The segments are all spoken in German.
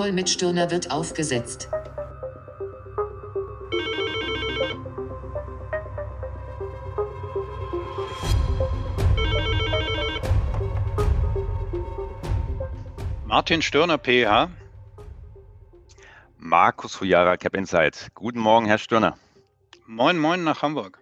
Call mit Stirner wird aufgesetzt. Martin Stirner, PH. Markus Hujara, Cap Insight. Guten Morgen, Herr Stirner. Moin, moin nach Hamburg.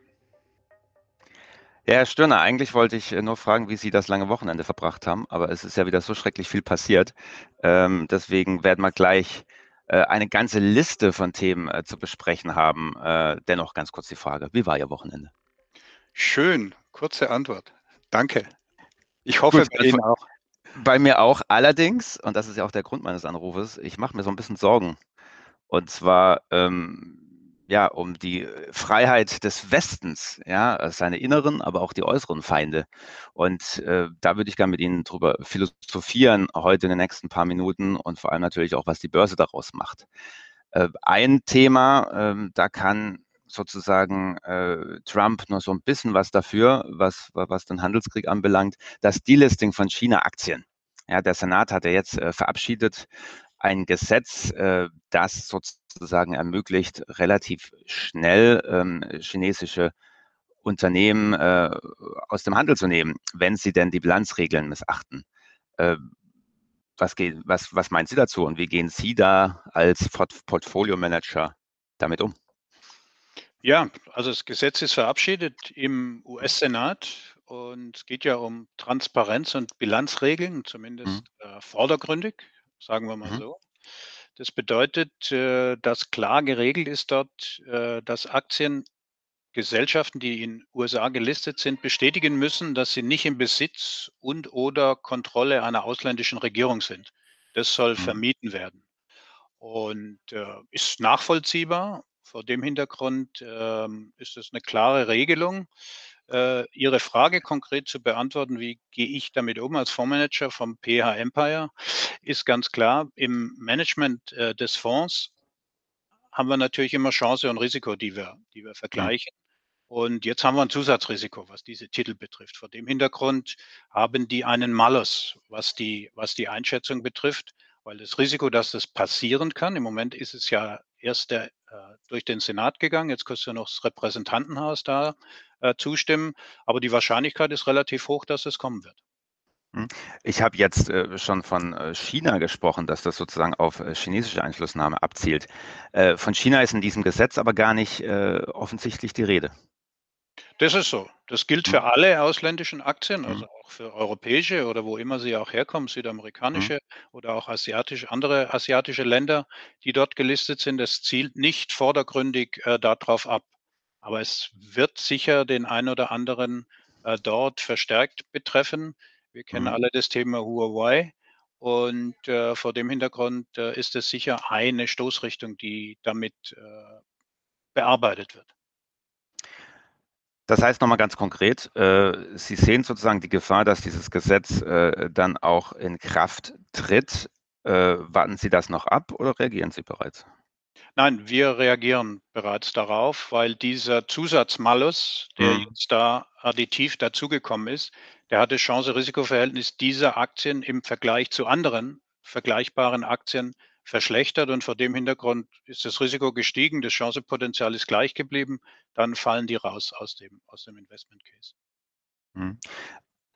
Ja, Herr Stirner, eigentlich wollte ich äh, nur fragen, wie Sie das lange Wochenende verbracht haben, aber es ist ja wieder so schrecklich viel passiert. Ähm, deswegen werden wir gleich äh, eine ganze Liste von Themen äh, zu besprechen haben. Äh, dennoch ganz kurz die Frage, wie war Ihr Wochenende? Schön, kurze Antwort. Danke. Ich hoffe, Gut, bei Ihnen auch. Bei mir auch. Allerdings, und das ist ja auch der Grund meines Anrufes, ich mache mir so ein bisschen Sorgen. Und zwar ähm, ja um die Freiheit des Westens, ja, seine inneren, aber auch die äußeren Feinde. Und äh, da würde ich gerne mit Ihnen drüber philosophieren heute in den nächsten paar Minuten und vor allem natürlich auch, was die Börse daraus macht. Äh, ein Thema, äh, da kann sozusagen äh, Trump nur so ein bisschen was dafür, was, was den Handelskrieg anbelangt, das Delisting von China-Aktien. Ja, der Senat hat ja jetzt äh, verabschiedet ein Gesetz, äh, das sozusagen ermöglicht, relativ schnell ähm, chinesische Unternehmen äh, aus dem Handel zu nehmen, wenn sie denn die Bilanzregeln missachten. Äh, was, geht, was, was meinen Sie dazu und wie gehen Sie da als Portfolio Manager damit um? Ja, also das Gesetz ist verabschiedet im US-Senat und es geht ja um Transparenz und Bilanzregeln, zumindest mhm. äh, vordergründig, sagen wir mal mhm. so. Das bedeutet, äh, dass klar geregelt ist dort, äh, dass Aktiengesellschaften, die in USA gelistet sind, bestätigen müssen, dass sie nicht im Besitz und oder Kontrolle einer ausländischen Regierung sind. Das soll mhm. vermieden werden und äh, ist nachvollziehbar vor dem Hintergrund ähm, ist es eine klare Regelung. Äh, Ihre Frage konkret zu beantworten, wie gehe ich damit um als Fondsmanager vom PH Empire, ist ganz klar, im Management äh, des Fonds haben wir natürlich immer Chance und Risiko, die wir, die wir vergleichen. Und jetzt haben wir ein Zusatzrisiko, was diese Titel betrifft. Vor dem Hintergrund haben die einen Malus, was die, was die Einschätzung betrifft, weil das Risiko, dass das passieren kann, im Moment ist es ja erst der, durch den Senat gegangen. Jetzt kostet ja noch das Repräsentantenhaus da äh, zustimmen. Aber die Wahrscheinlichkeit ist relativ hoch, dass es kommen wird. Hm. Ich habe jetzt äh, schon von äh, China gesprochen, dass das sozusagen auf äh, chinesische Einflussnahme abzielt. Äh, von China ist in diesem Gesetz aber gar nicht offensichtlich die Rede. Das ist so. Das gilt für hm. alle ausländischen Aktien, also hm. auch für europäische oder wo immer sie auch herkommen, mhm. südamerikanische oder auch asiatische, andere asiatische Länder, die dort gelistet sind. Das zielt nicht vordergründig äh, darauf ab. Aber es wird sicher den einen oder anderen äh, dort verstärkt betreffen. Wir kennen mhm. alle das Thema Huawei. Und äh, vor dem Hintergrund äh, ist es sicher eine Stoßrichtung, die damit äh, bearbeitet wird. Das heißt nochmal ganz konkret, äh, Sie sehen sozusagen die Gefahr, dass dieses Gesetz äh, dann auch in Kraft tritt. Äh, warten Sie das noch ab oder reagieren Sie bereits? Nein, wir reagieren bereits darauf, weil dieser Zusatzmalus, der mhm. jetzt da additiv dazugekommen ist, der hat das Chance-Risiko-Verhältnis dieser Aktien im Vergleich zu anderen vergleichbaren Aktien verschlechtert und vor dem Hintergrund ist das Risiko gestiegen, das Chancepotenzial ist gleich geblieben, dann fallen die raus aus dem, aus dem Investment Case. Hm.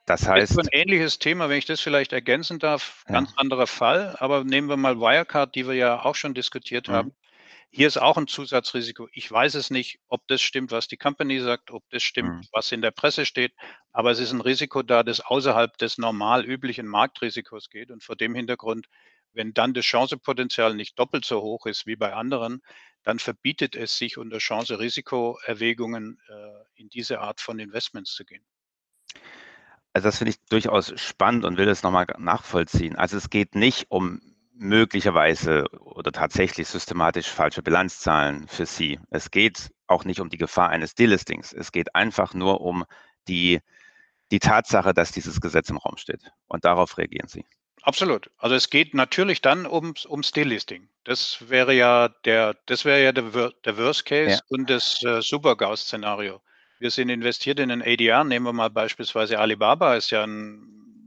Das heißt. ein ähnliches Thema, wenn ich das vielleicht ergänzen darf, ganz ja. anderer Fall, aber nehmen wir mal Wirecard, die wir ja auch schon diskutiert mhm. haben. Hier ist auch ein Zusatzrisiko. Ich weiß es nicht, ob das stimmt, was die Company sagt, ob das stimmt, mhm. was in der Presse steht, aber es ist ein Risiko da, das außerhalb des normal üblichen Marktrisikos geht. Und vor dem Hintergrund wenn dann das Chancepotenzial nicht doppelt so hoch ist wie bei anderen, dann verbietet es sich unter Chance-Risiko-Erwägungen äh, in diese Art von Investments zu gehen. Also das finde ich durchaus spannend und will das nochmal nachvollziehen. Also es geht nicht um möglicherweise oder tatsächlich systematisch falsche Bilanzzahlen für Sie. Es geht auch nicht um die Gefahr eines Delistings. Es geht einfach nur um die, die Tatsache, dass dieses Gesetz im Raum steht. Und darauf reagieren Sie. Absolut. Also es geht natürlich dann ums, ums Delisting. Das wäre ja der, das wäre ja der, der Worst Case ja. und das äh, Super-GAUS-Szenario. Wir sind investiert in ein ADR. Nehmen wir mal beispielsweise Alibaba, ist ja ein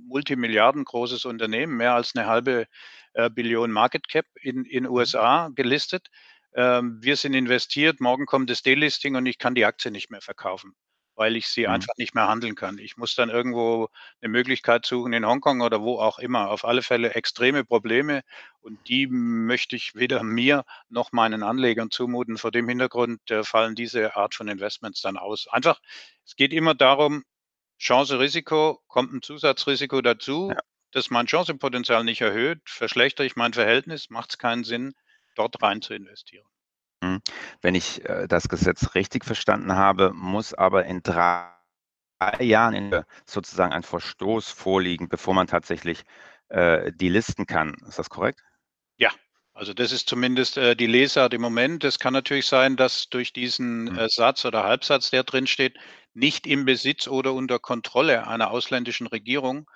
multimilliardengroßes Unternehmen, mehr als eine halbe äh, Billionen Market Cap in in USA gelistet. Ähm, wir sind investiert, morgen kommt das Delisting und ich kann die Aktie nicht mehr verkaufen, weil ich sie Mhm. einfach nicht mehr handeln kann. Ich muss dann irgendwo eine Möglichkeit suchen in Hongkong oder wo auch immer. Auf alle Fälle extreme Probleme und die möchte ich weder mir noch meinen Anlegern zumuten. Vor dem Hintergrund, äh, fallen diese Art von Investments dann aus. Einfach es geht immer darum, Chance, Risiko, kommt ein Zusatzrisiko dazu, Ja. das mein Chancenpotenzial nicht erhöht, verschlechtere ich mein Verhältnis, macht es keinen Sinn, dort rein zu investieren. Mhm. Wenn ich, äh, das Gesetz richtig verstanden habe, muss aber in 3 Jahren sozusagen ein Verstoß vorliegen, bevor man tatsächlich, äh, delisten kann. Ist das korrekt? Ja, also das ist zumindest, äh, die Lesart im Moment. Es kann natürlich sein, dass durch diesen, Mhm. äh, Satz oder Halbsatz, der drin steht, nicht im Besitz oder unter Kontrolle einer ausländischen Regierung.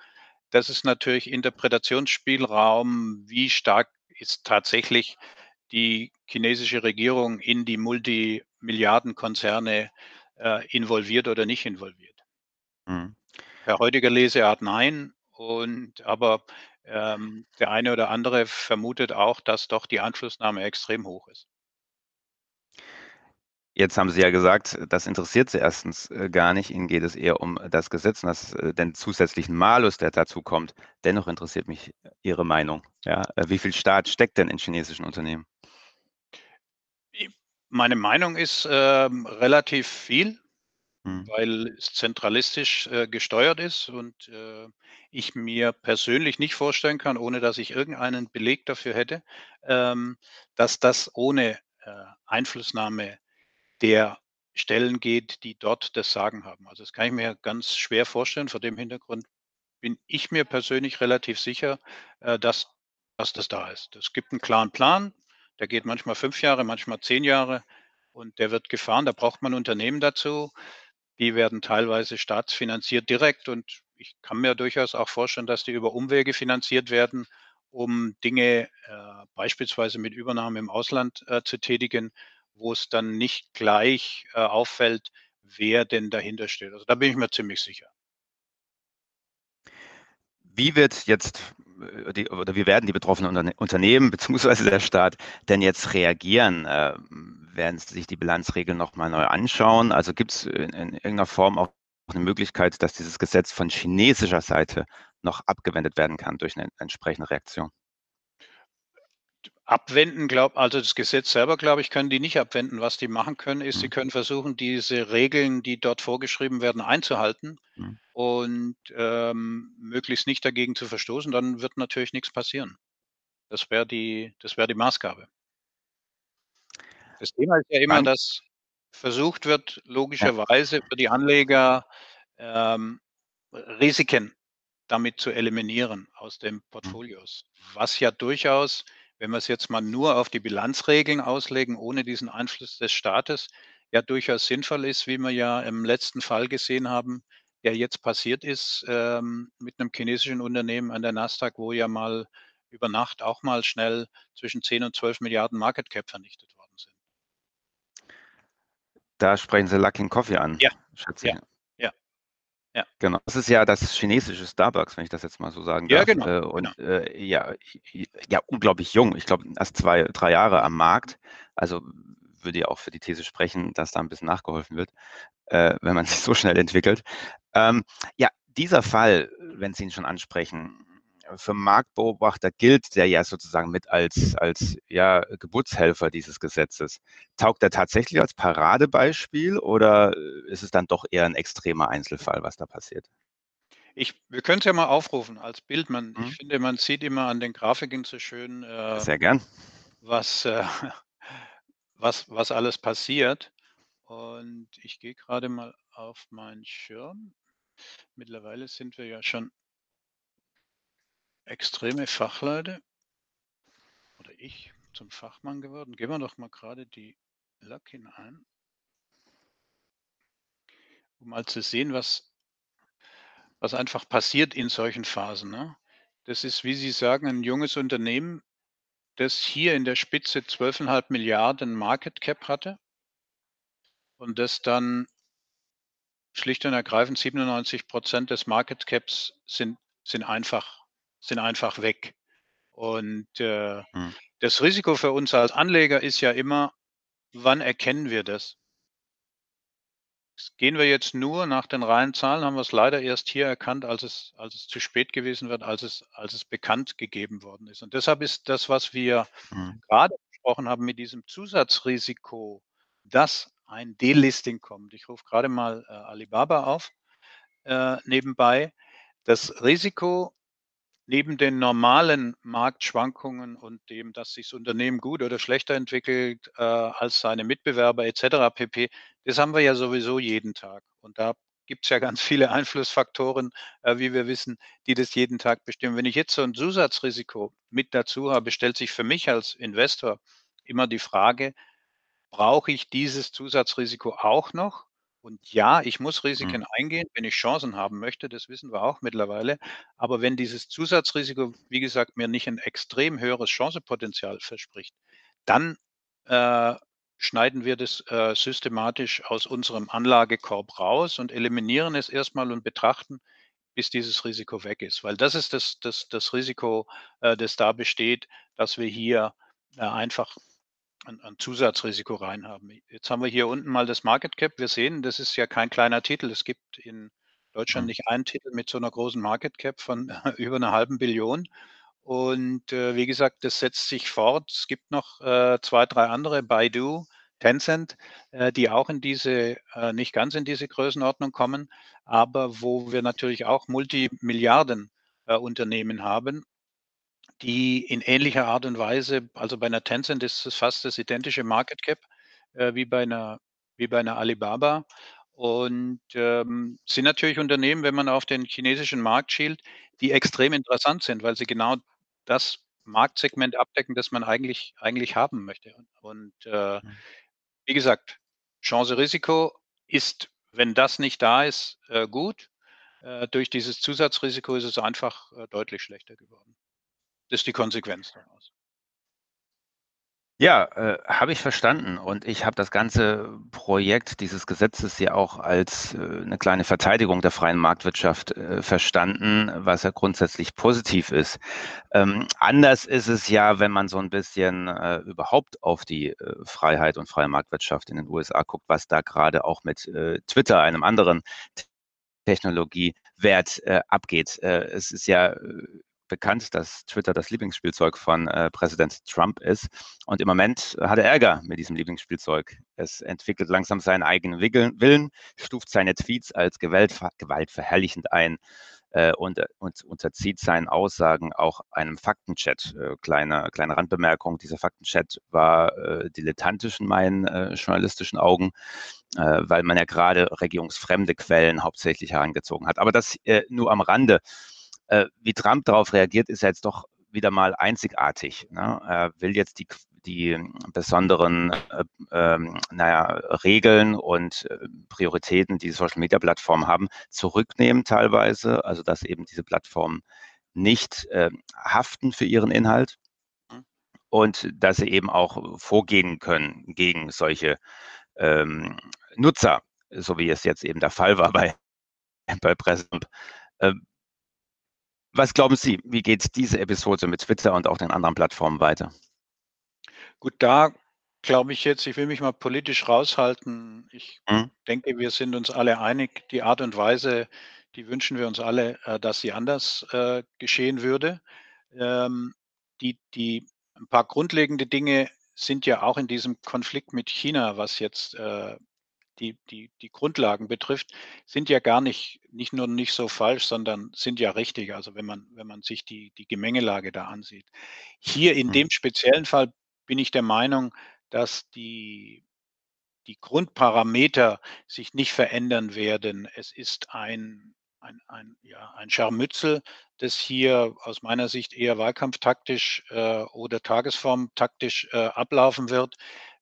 Das ist natürlich Interpretationsspielraum. Wie stark ist tatsächlich die chinesische Regierung in die Multimilliardenkonzerne, äh, involviert oder nicht involviert? Mhm. Per heutiger Leseart nein. Und aber, ähm, der eine oder andere vermutet auch, dass doch die Einflussnahme extrem hoch ist. Jetzt haben Sie ja gesagt, das interessiert Sie erstens, äh, gar nicht. Ihnen geht es eher um das Gesetz und das äh, den zusätzlichen Malus, der dazu kommt. Dennoch interessiert mich Ihre Meinung, ja? Äh, wie viel Staat steckt denn in chinesischen Unternehmen? Meine Meinung ist, ähm, relativ viel, Mhm. weil es zentralistisch, äh, gesteuert ist und, äh, ich mir persönlich nicht vorstellen kann, ohne dass ich irgendeinen Beleg dafür hätte, ähm, dass das ohne, äh, Einflussnahme der Stellen geht, die dort das Sagen haben. Also, das kann ich mir ganz schwer vorstellen. Vor dem Hintergrund bin ich mir persönlich relativ sicher, äh, dass dass das da ist. Es gibt 'n klaren Plan, der geht manchmal 5 Jahre, manchmal 10 Jahre und der wird gefahren. Da braucht man Unternehmen dazu. Die werden teilweise staatsfinanziert direkt und ich kann mir durchaus auch vorstellen, dass die über Umwege finanziert werden, um Dinge, äh, beispielsweise mit Übernahme im Ausland, äh, zu tätigen, wo es dann nicht gleich, äh, auffällt, wer denn dahinter steht. Also, da bin ich mir ziemlich sicher. Wie wird jetzt, äh, die oder wie werden die betroffenen Unterne Unternehmen beziehungsweise der Staat denn jetzt reagieren? Ähm, werden sie sich die Bilanzregeln noch mal neu anschauen? Also, gibt's in in irgendeiner Form auch 'ne Möglichkeit, dass dieses Gesetz von chinesischer Seite noch abgewendet werden kann durch 'ne entsprechende Reaktion? Abwenden glaub also, das Gesetz selber, glaube ich, können die nicht abwenden. Was die machen können, ist, sie Mhm. können versuchen, diese Regeln, die dort vorgeschrieben werden, einzuhalten Mhm. und, ähm, möglichst nicht dagegen zu verstoßen, dann wird natürlich nix passieren. Das wäre die das wäre die Maßgabe. Das Thema ist ja immer, dass versucht wird, logischerweise für die Anleger, ähm, Risiken damit zu eliminieren aus den Mhm. Portfolios. Was ja durchaus, wenn wir's jetzt mal nur auf die Bilanzregeln auslegen, ohne diesen Einfluss des Staates, ja durchaus sinnvoll ist, wie wir ja im letzten Fall gesehen haben, der jetzt passiert ist, ähm, mit 'nem chinesischen Unternehmen an der Nasdaq, wo ja mal über Nacht auch mal schnell zwischen 10 und 12 Milliarden Market Cap vernichtet worden sind. Da sprechen Sie Luckin Coffee an, Ja, schätze ja. Ja, ja. Genau. Das ist ja das chinesische Starbucks, wenn ich das jetzt mal so sagen Ja, darf. genau, Äh, genau. und, äh, ja, ja, unglaublich jung. Ich glaube, erst 2, 3 Jahre am Markt. Also, würde ja auch für die These sprechen, dass da 'n bisschen nachgeholfen wird, äh, wenn man sich so schnell entwickelt. Ähm, ja, dieser Fall, wenn Sie ihn schon ansprechen, für Marktbeobachter gilt der ja sozusagen mit als als, ja, Geburtshelfer dieses Gesetzes. Taugt der tatsächlich als Paradebeispiel oder ist es dann doch eher 'n extremer Einzelfall, was da passiert? Ich wir können's ja mal aufrufen als Bild. Man ich Mhm. finde, man sieht immer an den Grafiken so schön, äh, Sehr gern. was, äh was was alles passiert. Und ich gehe grade mal auf meinen Schirm. Mittlerweile sind wir ja schon extreme Fachleute oder ich zum Fachmann geworden. Geben wir doch mal grade die Luckin ein. Um mal zu sehen, was was einfach passiert in solchen Phasen, ne? Das ist, wie Sie sagen, 'n junges Unternehmen, das hier in der Spitze 12,5 Milliarden Market Cap hatte und das dann schlicht und ergreifend 97% des Market Caps sind sind einfach sind einfach weg. Und äh, hm. das Risiko für uns als Anleger ist ja immer, wann erkennen wir das? Gehen wir jetzt nur nach den reinen Zahlen, haben wir es leider erst hier erkannt, als es, als es zu spät gewesen wird, als es, als es bekannt gegeben worden ist. Und deshalb ist das, was wir mhm. gerade besprochen haben mit diesem Zusatzrisiko, dass ein Delisting kommt. Ich rufe gerade mal äh, Alibaba auf äh, nebenbei. Das Risiko neben den normalen Marktschwankungen und dem, dass sich das Unternehmen gut oder schlechter entwickelt äh, als seine Mitbewerber etc. pp, das haben wir ja sowieso jeden Tag. Und da gibt es ja ganz viele Einflussfaktoren, äh, wie wir wissen, die das jeden Tag bestimmen. Wenn ich jetzt so ein Zusatzrisiko mit dazu habe, stellt sich für mich als Investor immer die Frage, brauche ich dieses Zusatzrisiko auch noch? Und ja, ich muss Mhm. Risiken eingehen, wenn ich Chancen haben möchte, das wissen wir auch mittlerweile. Aber wenn dieses Zusatzrisiko, wie gesagt, mir nicht ein extrem höheres Chancepotenzial verspricht, dann äh, schneiden wir das äh, systematisch aus unserem Anlagekorb raus und eliminieren es erstmal und betrachten, bis dieses Risiko weg ist. Weil das ist das, das, das Risiko, äh, das da besteht, dass wir hier äh, einfach ein, ein Zusatzrisiko reinhaben. Jetzt haben wir hier unten mal das Market Cap. Wir sehen, das ist ja kein kleiner Titel. Es gibt in Deutschland mhm. nicht einen Titel mit so einer großen Market Cap von über einer halben Billion. Und äh, wie gesagt, das setzt sich fort. Es gibt noch äh, zwei, drei andere, Baidu, Tencent, äh, die auch in diese, äh, nicht ganz in diese Größenordnung kommen, aber wo wir natürlich auch Multimilliarden äh, Unternehmen haben die in ähnlicher Art und Weise, also bei einer Tencent ist es fast das identische Market Cap äh, wie bei einer wie bei einer Alibaba und ähm, sind natürlich Unternehmen, wenn man auf den chinesischen Markt schielt, die extrem interessant sind, weil sie genau das Marktsegment abdecken, das man eigentlich eigentlich haben möchte. Und äh, mhm. wie gesagt, Chance-Risiko ist, wenn das nicht da ist, äh, gut. Äh, durch dieses Zusatzrisiko ist es einfach äh, deutlich schlechter geworden. Das ist die Konsequenz daraus. Ja, äh, habe ich verstanden. Und ich habe das ganze Projekt dieses Gesetzes ja auch als äh, eine kleine Verteidigung der freien Marktwirtschaft äh, verstanden, was ja grundsätzlich positiv ist. Ähm, anders ist es ja, wenn man so ein bisschen äh, überhaupt auf die äh, Freiheit und freie Marktwirtschaft in den USA guckt, was da gerade auch mit äh, Twitter, einem anderen Technologiewert abgeht. es ist ja bekannt, dass Twitter das Lieblingsspielzeug von äh, Präsident Trump ist. Und im Moment hat er Ärger mit diesem Lieblingsspielzeug. Es entwickelt langsam seinen eigenen Willen, stuft seine Tweets als Gewalt, gewaltverherrlichend ein äh, und, und, unterzieht seinen Aussagen auch einem Faktenchat. Äh, kleine, kleine Randbemerkung, dieser Faktenchat war äh, dilettantisch in meinen äh, journalistischen Augen, äh, weil man ja gerade regierungsfremde Quellen hauptsächlich herangezogen hat. Aber das äh, nur am Rande. Äh, wie Trump darauf reagiert, ist jetzt doch wieder mal einzigartig. Ne? Er will jetzt die, die besonderen äh, ähm, naja, Regeln und äh, Prioritäten, die Social-Media-Plattformen haben, zurücknehmen teilweise. Also dass eben diese Plattformen nicht äh, haften für ihren Inhalt und dass sie eben auch vorgehen können gegen solche ähm, Nutzer, so wie es jetzt eben der Fall war bei, bei Präsident. Ähm, was glauben Sie, wie geht diese Episode mit Twitter und auch den anderen Plattformen weiter? Gut, da glaube ich jetzt, ich will mich mal politisch raushalten. Ich hm? denke, wir sind uns alle einig, die Art und Weise, die wünschen wir uns alle, äh, dass sie anders äh, geschehen würde. Ähm, die, die, ein paar grundlegende Dinge sind ja auch in diesem Konflikt mit China, was jetzt äh, die, die, die Grundlagen betrifft, sind ja gar nicht, nicht nur nicht so falsch, sondern sind ja richtig. Also wenn man, wenn man sich die, die Gemengelage da ansieht. Hier in dem mhm. speziellen Fall bin ich der Meinung, dass die, die Grundparameter sich nicht verändern werden. Es ist ein, ein, ein, ja, ein Scharmützel, das hier aus meiner Sicht eher wahlkampftaktisch äh, oder tagesformtaktisch äh, ablaufen wird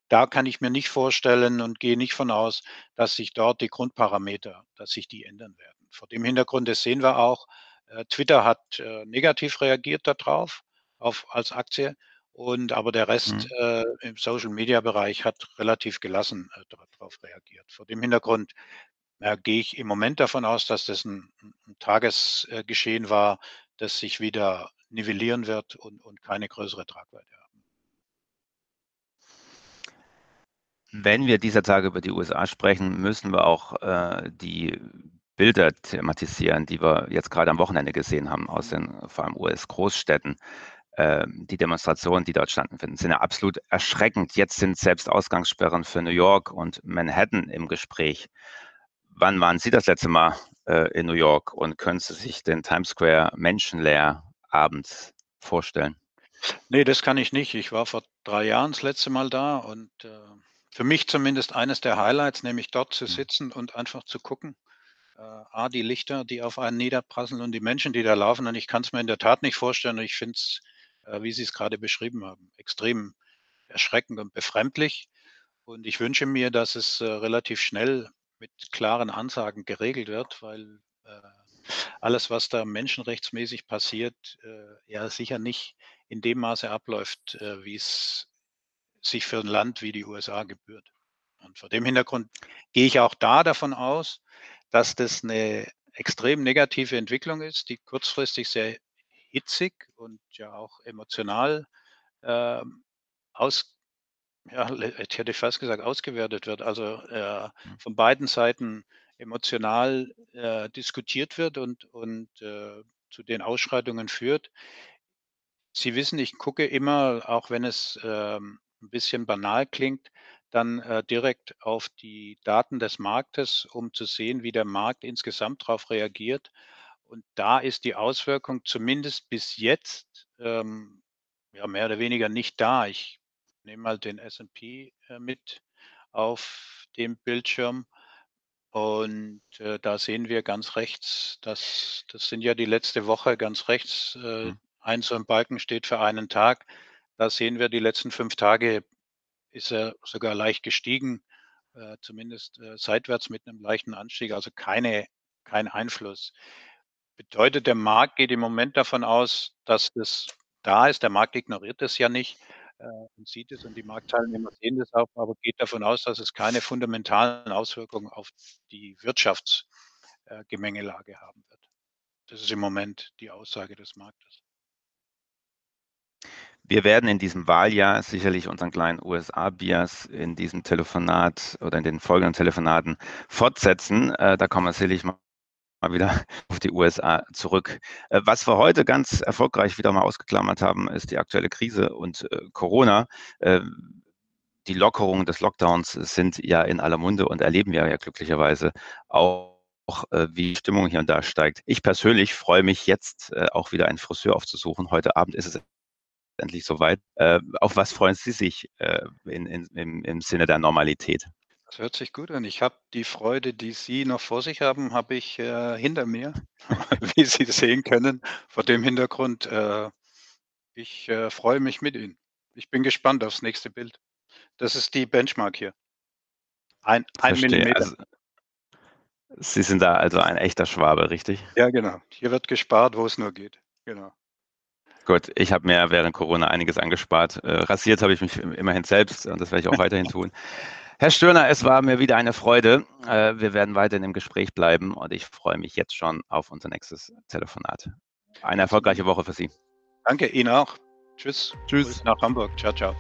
da kann ich mir nicht vorstellen und gehe nicht von aus, dass sich dort die Grundparameter, dass sich die ändern werden. Vor dem Hintergrund, das sehen wir auch, äh, Twitter hat äh, negativ reagiert darauf, auf, als Aktie. Und aber der Rest mhm. äh, im Social Media Bereich hat relativ gelassen äh, darauf reagiert. Vor dem Hintergrund äh, gehe ich im Moment davon aus, dass das ein, ein Tagesgeschehen war, das sich wieder nivellieren wird und, und keine größere Tragweite haben. Wenn wir dieser Tage über die USA sprechen, müssen wir auch äh, die Bilder thematisieren, die wir jetzt gerade am Wochenende gesehen haben aus den vor allem US-Großstädten. Ähm, die Demonstrationen, die dort stattfinden, sind ja absolut erschreckend. Jetzt sind selbst Ausgangssperren für New York und Manhattan im Gespräch. Wann waren Sie das letzte Mal äh, in New York und können Sie sich den Times Square menschenleer abends vorstellen? Nee, das kann ich nicht. Ich war vor drei Jahren das letzte Mal da und äh, für mich zumindest eines der Highlights, nämlich dort zu hm. sitzen und einfach zu gucken, äh, A, die Lichter, die auf einen niederprasseln und die Menschen, die da laufen. Und ich kann es mir in der Tat nicht vorstellen. Und ich finde es, äh, wie Sie es gerade beschrieben haben, extrem erschreckend und befremdlich. Und ich wünsche mir, dass es äh, relativ schnell mit klaren Ansagen geregelt wird, weil äh, alles, was da menschenrechtsmäßig passiert, äh, ja sicher nicht in dem Maße abläuft, äh, wie es sich für ein Land wie die USA gebührt. Und vor dem Hintergrund gehe ich auch da davon aus, dass das eine extrem negative Entwicklung ist, die kurzfristig sehr hitzig und ja auch emotional äh, aus, ja, ich hätte fast gesagt, ausgewertet wird. Also äh, mhm. von beiden Seiten emotional äh, diskutiert wird und, und äh, zu den Ausschreitungen führt. Sie wissen, ich gucke immer, auch wenn es ähm, ein bisschen banal klingt, dann äh, direkt auf die Daten des Marktes, um zu sehen, wie der Markt insgesamt darauf reagiert. Und da ist die Auswirkung zumindest bis jetzt ähm, ja, mehr oder weniger nicht da. Ich nehme mal den SP äh, mit auf dem Bildschirm. Und äh, da sehen wir ganz rechts, das, das sind ja die letzte Woche ganz rechts, äh, mhm. Ein so ein Balken steht für einen Tag. Da sehen wir die letzten fünf Tage ist er sogar leicht gestiegen, äh, zumindest äh, seitwärts mit einem leichten Anstieg, also keine, kein Einfluss. Bedeutet, der Markt geht im Moment davon aus, dass das da ist. Der Markt ignoriert das ja nicht äh, und sieht es und die Marktteilnehmer sehen das auch, aber geht davon aus, dass es keine fundamentalen Auswirkungen auf die Wirtschaftsgemengelage haben wird. Das ist im Moment die Aussage des Marktes. Wir werden in diesem Wahljahr sicherlich unseren kleinen USA-Bias in diesem Telefonat oder in den folgenden Telefonaten fortsetzen. Äh, da kommen wir sicherlich mal wieder auf die USA zurück. Äh, was wir heute ganz erfolgreich wieder mal ausgeklammert haben, ist die aktuelle Krise und äh, Corona. Die Lockerungen des Lockdowns sind ja in aller Munde und erleben wir ja glücklicherweise auch wie die Stimmung hier und da steigt. Ich persönlich freue mich jetzt auch wieder einen Friseur aufzusuchen. Heute Abend ist es endlich soweit. Äh, auf was freuen Sie sich äh, in, in, im, im Sinne der Normalität? Das hört sich gut an. Ich habe die Freude, die Sie noch vor sich haben, habe ich äh, hinter mir, wie Sie sehen können. Vor dem Hintergrund, äh, ich äh, freue mich mit Ihnen. Ich bin gespannt aufs nächste Bild. Das ist die Benchmark hier. Ein, ein Millimeter. Also, Sie sind da also ein echter Schwabe, richtig? Ja, genau. Hier wird gespart, wo es nur geht. Genau. Gut, ich habe mir während Corona einiges angespart. Äh, rasiert habe ich mich immerhin selbst und das werde ich auch weiterhin tun. Herr Stöhner, es war mir wieder eine Freude. Äh, wir werden weiterhin im Gespräch bleiben und ich freue mich jetzt schon auf unser nächstes Telefonat. Eine erfolgreiche Woche für Sie. Danke Ihnen auch. Tschüss. Tschüss. Grüß nach Hamburg. Ciao, ciao.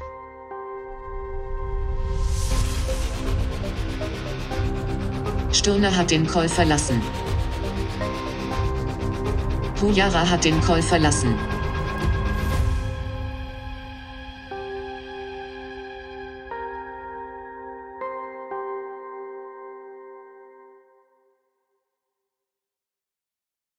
Stirner hat den Call verlassen. Pujara hat den Call verlassen.